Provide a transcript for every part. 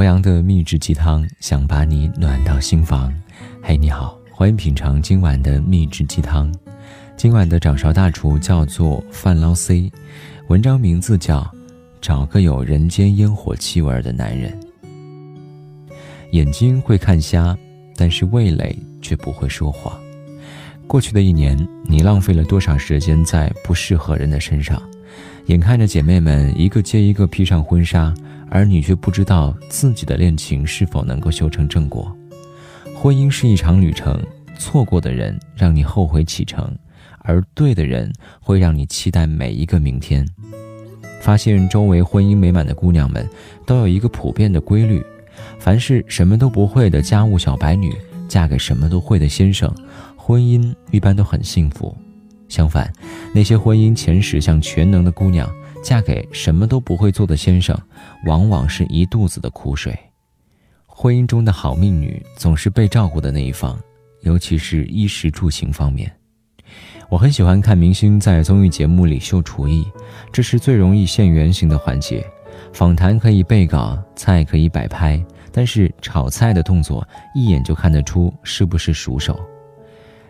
罗阳的秘制鸡汤，想把你暖到心房。嘿，你好，欢迎品尝今晚的秘制鸡汤。今晚的掌勺大厨叫做范捞 C，文章名字叫《找个有人间烟火气味的男人》。眼睛会看瞎，但是味蕾却不会说谎。过去的一年，你浪费了多少时间在不适合人的身上？眼看着姐妹们一个接一个披上婚纱。而你却不知道自己的恋情是否能够修成正果。婚姻是一场旅程，错过的人让你后悔启程，而对的人会让你期待每一个明天。发现周围婚姻美满的姑娘们都有一个普遍的规律：凡是什么都不会的家务小白女嫁给什么都会的先生，婚姻一般都很幸福。相反，那些婚姻前十项全能的姑娘。嫁给什么都不会做的先生，往往是一肚子的苦水。婚姻中的好命女总是被照顾的那一方，尤其是衣食住行方面。我很喜欢看明星在综艺节目里秀厨艺，这是最容易现原形的环节。访谈可以背稿，菜可以摆拍，但是炒菜的动作一眼就看得出是不是熟手。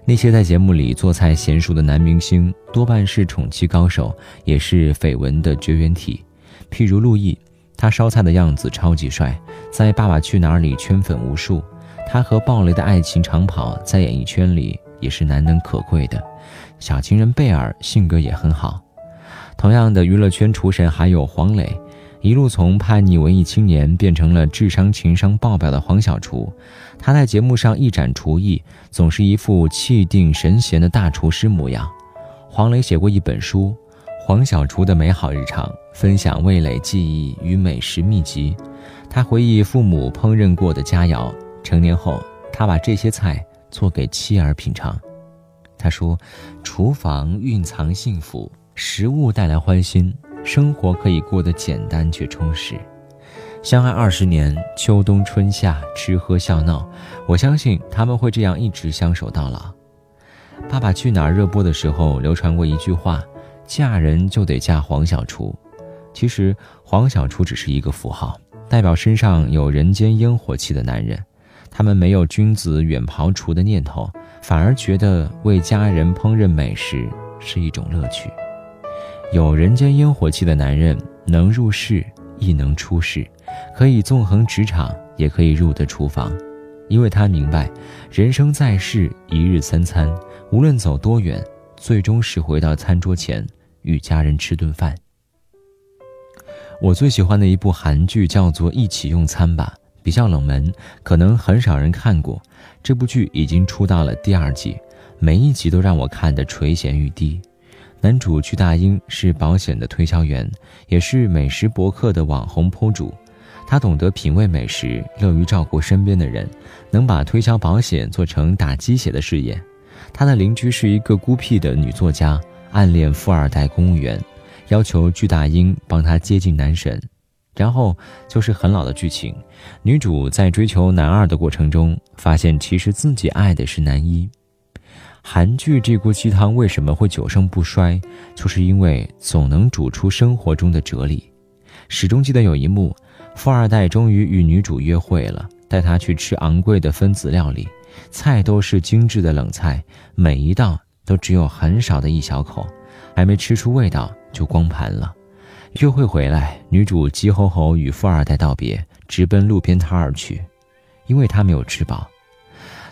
那些在节目里做菜娴熟的男明星，多半是宠妻高手，也是绯闻的绝缘体。譬如陆毅，他烧菜的样子超级帅，在《爸爸去哪儿》里圈粉无数。他和鲍雷的爱情长跑，在演艺圈里也是难能可贵的。小情人贝尔性格也很好。同样的娱乐圈厨神还有黄磊。一路从叛逆文艺青年变成了智商情商爆表的黄小厨，他在节目上一展厨艺，总是一副气定神闲的大厨师模样。黄磊写过一本书《黄小厨的美好日常》，分享味蕾记忆与美食秘籍。他回忆父母烹饪过的佳肴，成年后他把这些菜做给妻儿品尝。他说：“厨房蕴藏幸福，食物带来欢心。”生活可以过得简单却充实，相爱二十年，秋冬春夏，吃喝笑闹，我相信他们会这样一直相守到老。《爸爸去哪儿》热播的时候，流传过一句话：“嫁人就得嫁黄小厨。”其实，黄小厨只是一个符号，代表身上有人间烟火气的男人。他们没有君子远庖厨的念头，反而觉得为家人烹饪美食是一种乐趣。有人间烟火气的男人，能入世亦能出世，可以纵横职场，也可以入得厨房，因为他明白，人生在世，一日三餐，无论走多远，最终是回到餐桌前与家人吃顿饭。我最喜欢的一部韩剧叫做《一起用餐吧》，比较冷门，可能很少人看过。这部剧已经出到了第二季，每一集都让我看得垂涎欲滴。男主巨大英是保险的推销员，也是美食博客的网红铺主。他懂得品味美食，乐于照顾身边的人，能把推销保险做成打鸡血的事业。他的邻居是一个孤僻的女作家，暗恋富二代公务员，要求巨大英帮他接近男神。然后就是很老的剧情，女主在追求男二的过程中，发现其实自己爱的是男一。韩剧这锅鸡汤为什么会久盛不衰？就是因为总能煮出生活中的哲理。始终记得有一幕，富二代终于与女主约会了，带她去吃昂贵的分子料理，菜都是精致的冷菜，每一道都只有很少的一小口，还没吃出味道就光盘了。约会回来，女主急吼吼与富二代道别，直奔路边摊而去，因为她没有吃饱。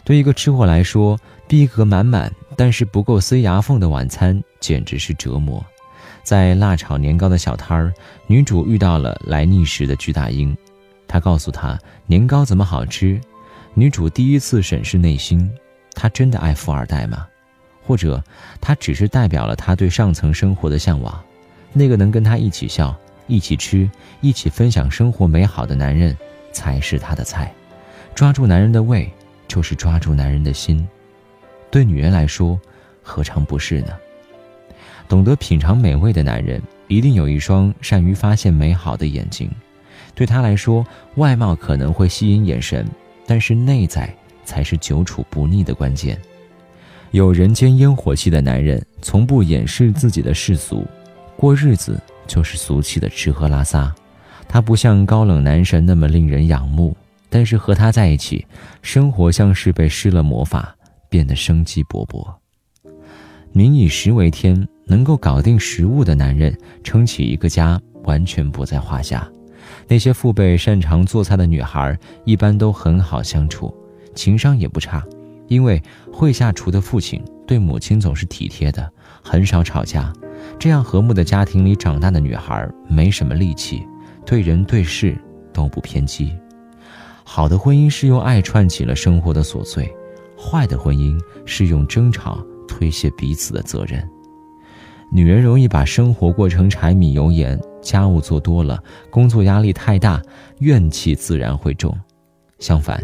对一个吃货来说，逼格满满，但是不够塞牙缝的晚餐简直是折磨。在辣炒年糕的小摊儿，女主遇到了来觅食的巨大鹰，他告诉她年糕怎么好吃。女主第一次审视内心，她真的爱富二代吗？或者他只是代表了他对上层生活的向往？那个能跟他一起笑、一起吃、一起分享生活美好的男人，才是她的菜。抓住男人的胃。就是抓住男人的心，对女人来说，何尝不是呢？懂得品尝美味的男人，一定有一双善于发现美好的眼睛。对他来说，外貌可能会吸引眼神，但是内在才是久处不腻的关键。有人间烟火气的男人，从不掩饰自己的世俗，过日子就是俗气的吃喝拉撒。他不像高冷男神那么令人仰慕，但是和他在一起，生活像是被施了魔法，变得生机勃勃。民以食为天，能够搞定食物的男人，撑起一个家完全不在话下。那些父辈擅长做菜的女孩，一般都很好相处，情商也不差，因为会下厨的父亲对母亲总是体贴的，很少吵架。这样和睦的家庭里长大的女孩，没什么戾气。对人对事都不偏激，好的婚姻是用爱串起了生活的琐碎，坏的婚姻是用争吵推卸彼此的责任。女人容易把生活过成柴米油盐，家务做多了，工作压力太大，怨气自然会重。相反，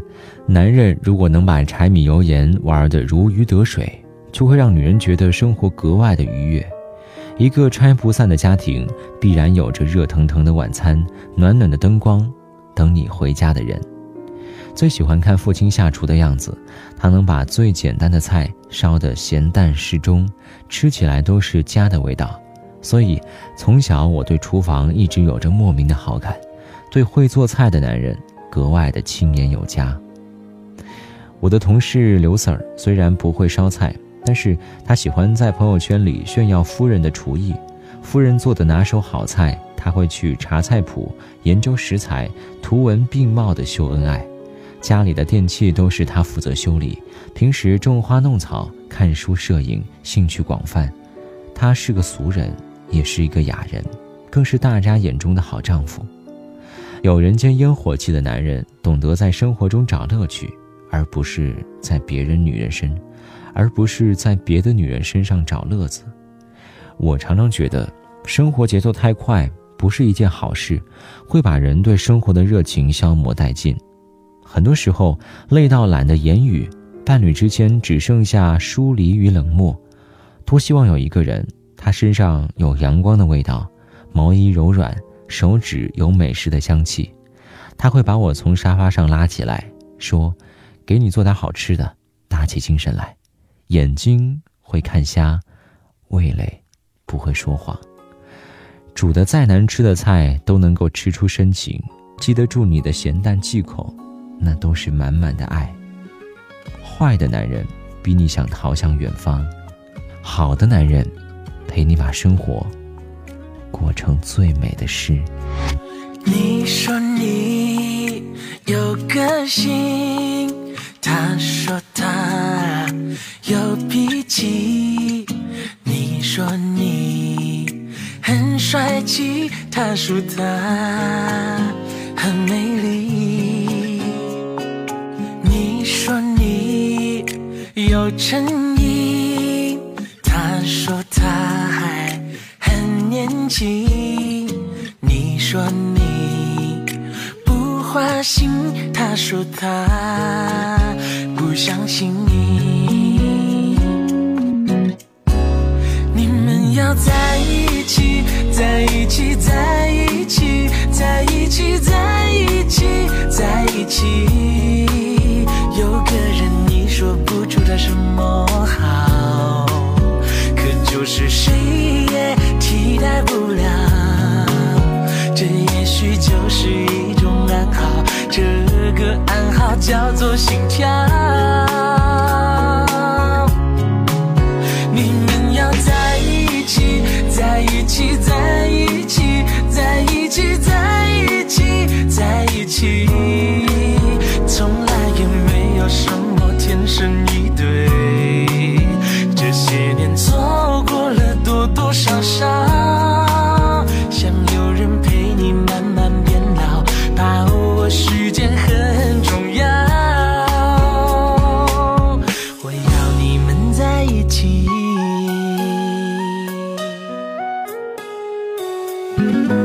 男人如果能把柴米油盐玩得如鱼得水，就会让女人觉得生活格外的愉悦。一个拆不散的家庭，必然有着热腾腾的晚餐、暖暖的灯光，等你回家的人。最喜欢看父亲下厨的样子，他能把最简单的菜烧得咸淡适中，吃起来都是家的味道。所以，从小我对厨房一直有着莫名的好感，对会做菜的男人格外的亲眼有加。我的同事刘 Sir 虽然不会烧菜。但是他喜欢在朋友圈里炫耀夫人的厨艺，夫人做的拿手好菜，他会去查菜谱，研究食材，图文并茂的秀恩爱。家里的电器都是他负责修理，平时种花弄草、看书、摄影，兴趣广泛。他是个俗人，也是一个雅人，更是大家眼中的好丈夫。有人间烟火气的男人，懂得在生活中找乐趣，而不是在别人女人身。而不是在别的女人身上找乐子。我常常觉得，生活节奏太快不是一件好事，会把人对生活的热情消磨殆尽。很多时候，累到懒得言语，伴侣之间只剩下疏离与冷漠。多希望有一个人，他身上有阳光的味道，毛衣柔软，手指有美食的香气。他会把我从沙发上拉起来，说：“给你做点好吃的，打起精神来。”眼睛会看瞎，味蕾不会说谎。煮的再难吃的菜都能够吃出深情，记得住你的咸淡忌口，那都是满满的爱。坏的男人逼你想逃向远方，好的男人陪你把生活过成最美的诗。你说你有个性，他说他。有脾气，你说你很帅气，他说他很美丽。有诚意，他说他还很年轻。你说你不花心，他说他不相信你们要。在一起，在一起，在一起，在一起，在一起，在一起。什么好，可就是谁也替代不了。这也许就是一种暗号，这个暗号叫做心跳。你说你不够细心，他说。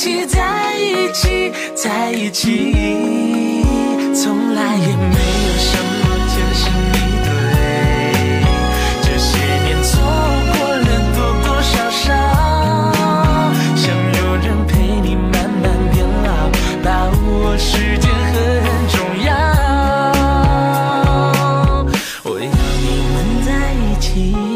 一起在一起在一起，从来也没有什么天生一对。这些年错过了多多少少，想有人陪你慢慢变老，把握时间很重要。我要你们在一起。